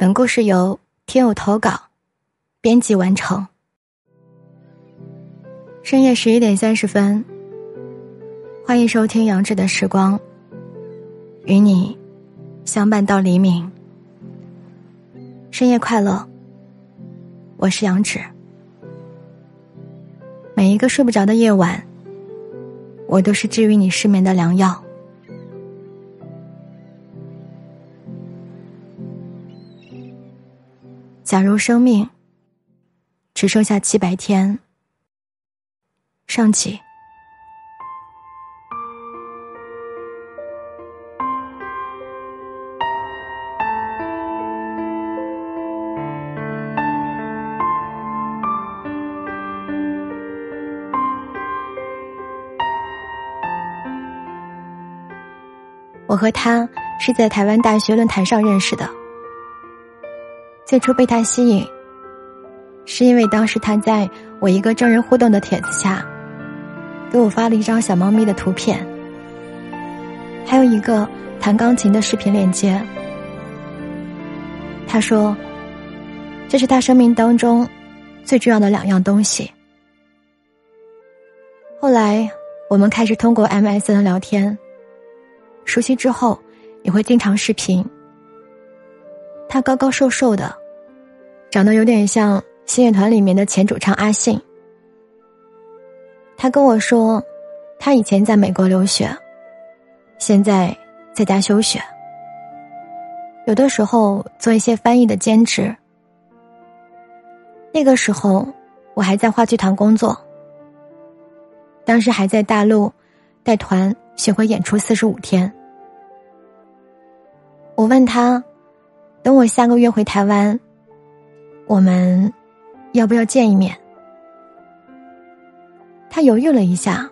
本故事由听友投稿，编辑完成。深夜十一点三十分，欢迎收听杨志的时光，与你相伴到黎明。深夜快乐，我是杨志。每一个睡不着的夜晚，我都是治愈你失眠的良药。假如生命只剩下七百天，上集。我和他是在台湾大学论坛上认识的。最初被他吸引，是因为当时他在我一个真人互动的帖子下，给我发了一张小猫咪的图片，还有一个弹钢琴的视频链接。他说，这是他生命当中最重要的两样东西。后来我们开始通过 MSN 聊天，熟悉之后也会经常视频。他高高瘦瘦的，长得有点像新乐团里面的前主唱阿信。他跟我说，他以前在美国留学，现在在家休学，有的时候做一些翻译的兼职。那个时候我还在话剧团工作，当时还在大陆带团巡回演出四十五天。我问他。等我下个月回台湾，我们要不要见一面？他犹豫了一下，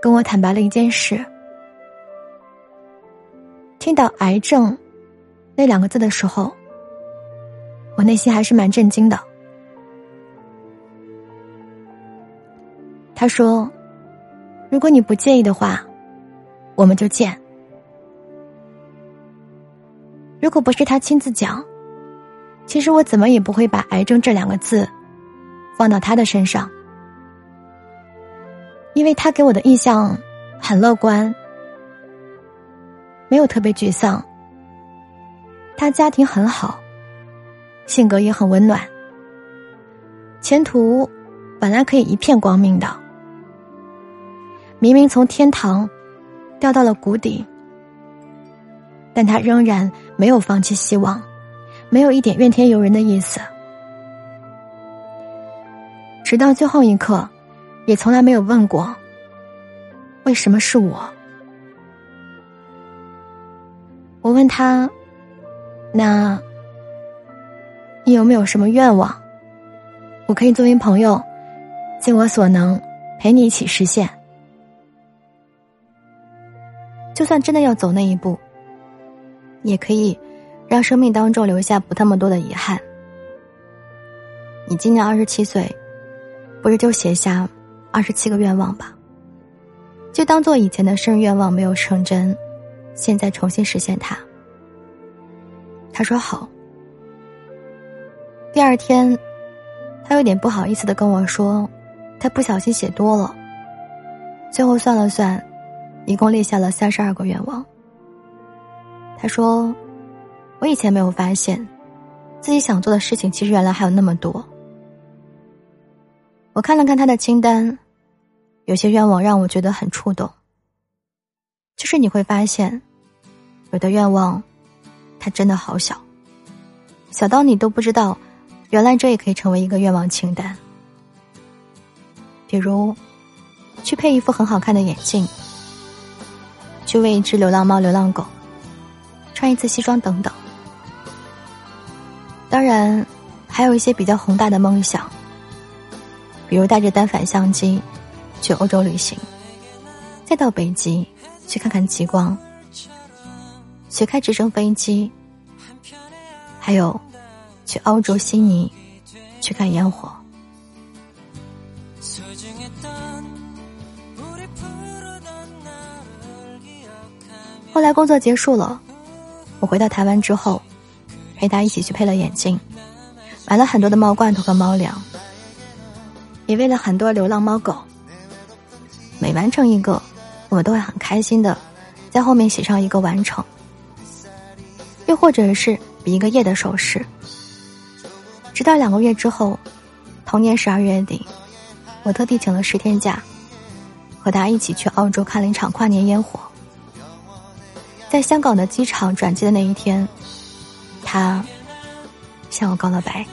跟我坦白了一件事。听到“癌症”那两个字的时候，我内心还是蛮震惊的。他说：“如果你不介意的话，我们就见。”如果不是他亲自讲，其实我怎么也不会把“癌症”这两个字放到他的身上，因为他给我的印象很乐观，没有特别沮丧。他家庭很好，性格也很温暖，前途本来可以一片光明的，明明从天堂掉到了谷底。但他仍然没有放弃希望，没有一点怨天尤人的意思，直到最后一刻，也从来没有问过为什么是我。我问他：“那，你有没有什么愿望？我可以作为朋友，尽我所能陪你一起实现。就算真的要走那一步。”也可以，让生命当中留下不那么多的遗憾。你今年二十七岁，不是就写下二十七个愿望吧？就当做以前的生日愿望没有成真，现在重新实现它。他说好。第二天，他有点不好意思的跟我说，他不小心写多了。最后算了算，一共列下了三十二个愿望。他说：“我以前没有发现，自己想做的事情其实原来还有那么多。”我看了看他的清单，有些愿望让我觉得很触动。就是你会发现，有的愿望，它真的好小，小到你都不知道，原来这也可以成为一个愿望清单。比如，去配一副很好看的眼镜，去喂一只流浪猫、流浪狗。穿一次西装等等，当然还有一些比较宏大的梦想，比如带着单反相机去欧洲旅行，再到北极去看看极光，学开直升飞机，还有去欧洲悉尼去看烟火。后来工作结束了。我回到台湾之后，陪他一起去配了眼镜，买了很多的猫罐头和猫粮，也喂了很多流浪猫狗。每完成一个，我们都会很开心的在后面写上一个完成，又或者是比一个耶的手势。直到两个月之后，同年十二月底，我特地请了十天假，和他一起去澳洲看了一场跨年烟火。在香港的机场转机的那一天，他向我告了白。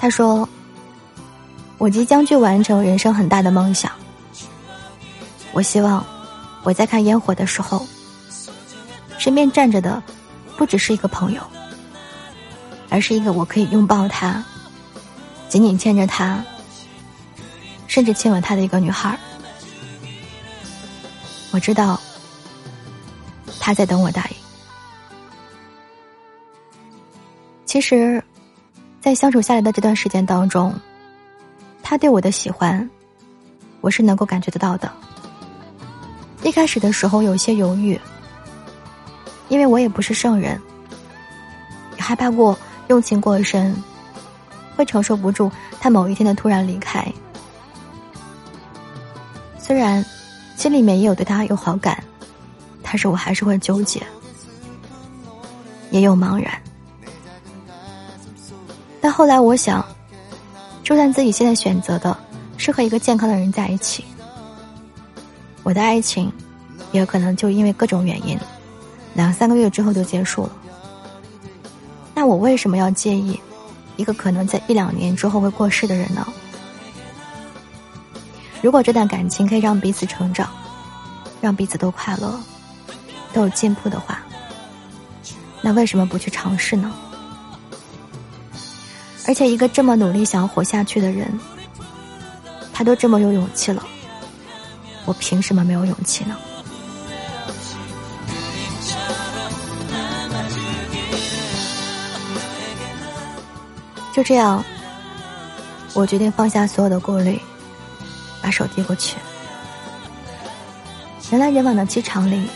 他说：“我即将去完成人生很大的梦想。我希望我在看烟火的时候，身边站着的不只是一个朋友，而是一个我可以拥抱他、紧紧牵着他，甚至亲吻他的一个女孩。我知道。”他在等我答应。其实，在相处下来的这段时间当中，他对我的喜欢，我是能够感觉得到的。一开始的时候有些犹豫，因为我也不是圣人，也害怕过用情过深，会承受不住他某一天的突然离开。虽然心里面也有对他有好感。但是我还是会纠结，也有茫然。但后来我想，就算自己现在选择的是和一个健康的人在一起，我的爱情也可能就因为各种原因，两三个月之后就结束了。那我为什么要介意一个可能在一两年之后会过世的人呢？如果这段感情可以让彼此成长，让彼此都快乐。都有进步的话，那为什么不去尝试呢？而且一个这么努力想要活下去的人，他都这么有勇气了，我凭什么没有勇气呢？就这样，我决定放下所有的顾虑，把手递过去。人来人往的机场里。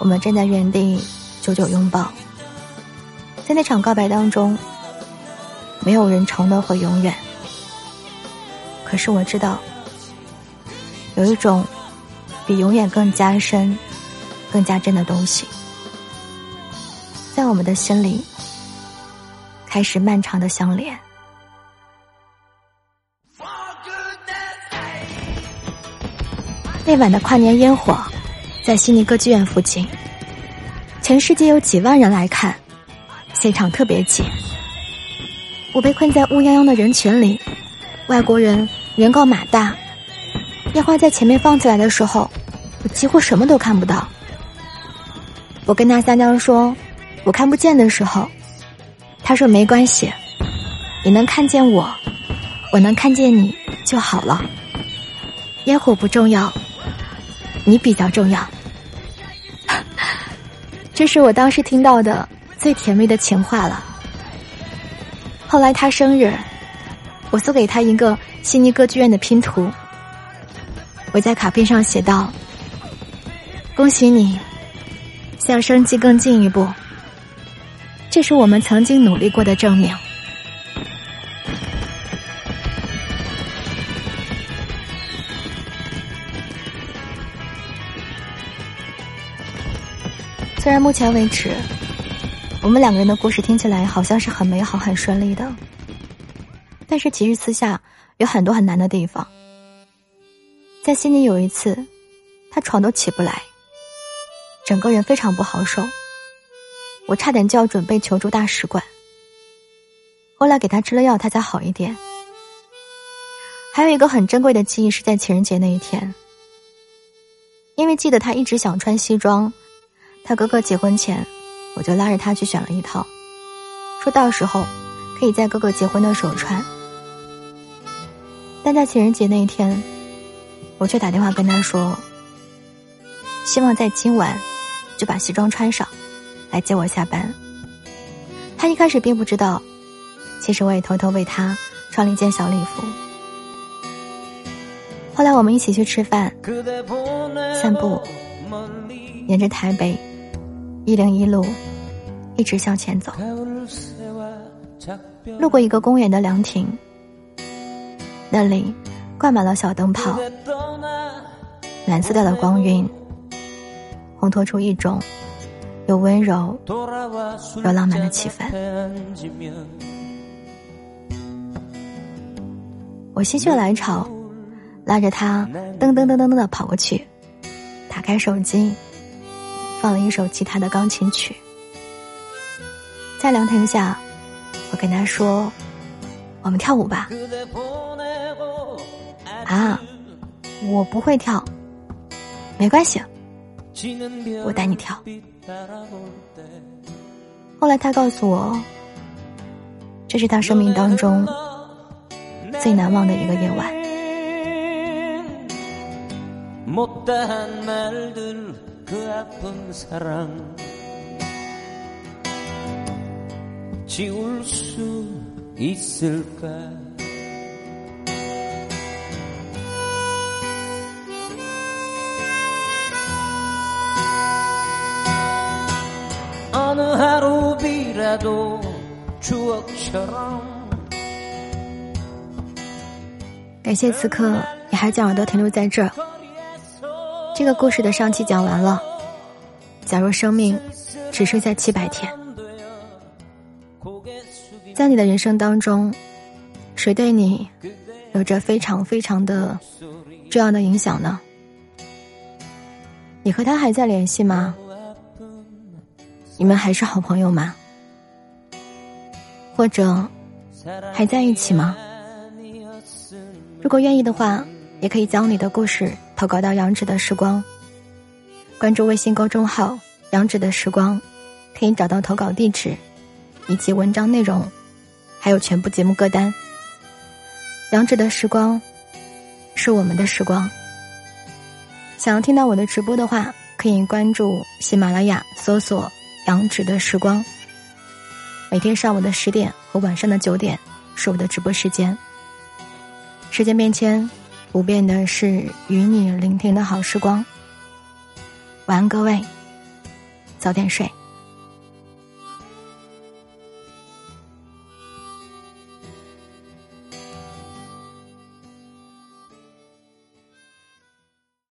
我们站在原地，久久拥抱。在那场告白当中，没有人承诺会永远。可是我知道，有一种比永远更加深、更加真的东西，在我们的心里开始漫长的相连。那晚的跨年烟火。在悉尼歌剧院附近，全世界有几万人来看，现场特别挤。我被困在乌泱泱的人群里，外国人人高马大，烟花在前面放起来的时候，我几乎什么都看不到。我跟他撒娇说，我看不见的时候，他说没关系，你能看见我，我能看见你就好了。烟火不重要。你比较重要，这是我当时听到的最甜蜜的情话了。后来他生日，我送给他一个悉尼歌剧院的拼图。我在卡片上写道：“恭喜你，向升级更进一步。”这是我们曾经努力过的证明。虽然目前为止，我们两个人的故事听起来好像是很美好、很顺利的，但是其实私下有很多很难的地方。在悉尼有一次，他床都起不来，整个人非常不好受，我差点就要准备求助大使馆。后来给他吃了药，他才好一点。还有一个很珍贵的记忆是在情人节那一天，因为记得他一直想穿西装。他哥哥结婚前，我就拉着他去选了一套，说到时候可以在哥哥结婚的时候穿。但在情人节那一天，我却打电话跟他说，希望在今晚就把西装穿上，来接我下班。他一开始并不知道，其实我也偷偷为他穿了一件小礼服。后来我们一起去吃饭、散步，沿着台北。一零一路一直向前走。路过一个公园的凉亭，那里挂满了小灯泡，蓝色调的光晕，烘托出一种又温柔又浪漫的气氛。我心血来潮，拉着他噔噔噔噔噔的跑过去，打开手机，放了一首吉他的钢琴曲，在凉亭下。我跟他说：“我们跳舞吧。”啊，我不会跳，没关系，我带你跳。后来他告诉我，这是他生命当中最难忘的一个夜晚。지울수있을까어느하루비라도추억처럼感谢此刻你还将耳朵停留在这儿。 这个故事的上期讲完了。假如生命只剩下七百天。在你的人生当中，谁对你有着非常非常的重要的影响呢？你和他还在联系吗？你们还是好朋友吗？或者还在一起吗？如果愿意的话，也可以将你的故事投稿到杨子的时光，关注微信公众号“杨子的时光”，可以找到投稿地址以及文章内容。还有全部节目歌单。杨芷的时光，是我们的时光。想要听到我的直播的话，可以关注喜马拉雅，搜索“杨芷的时光”。每天上午的十点和晚上的九点是我的直播时间。时间变迁，不变的是与你聆听的好时光。晚安，各位，早点睡。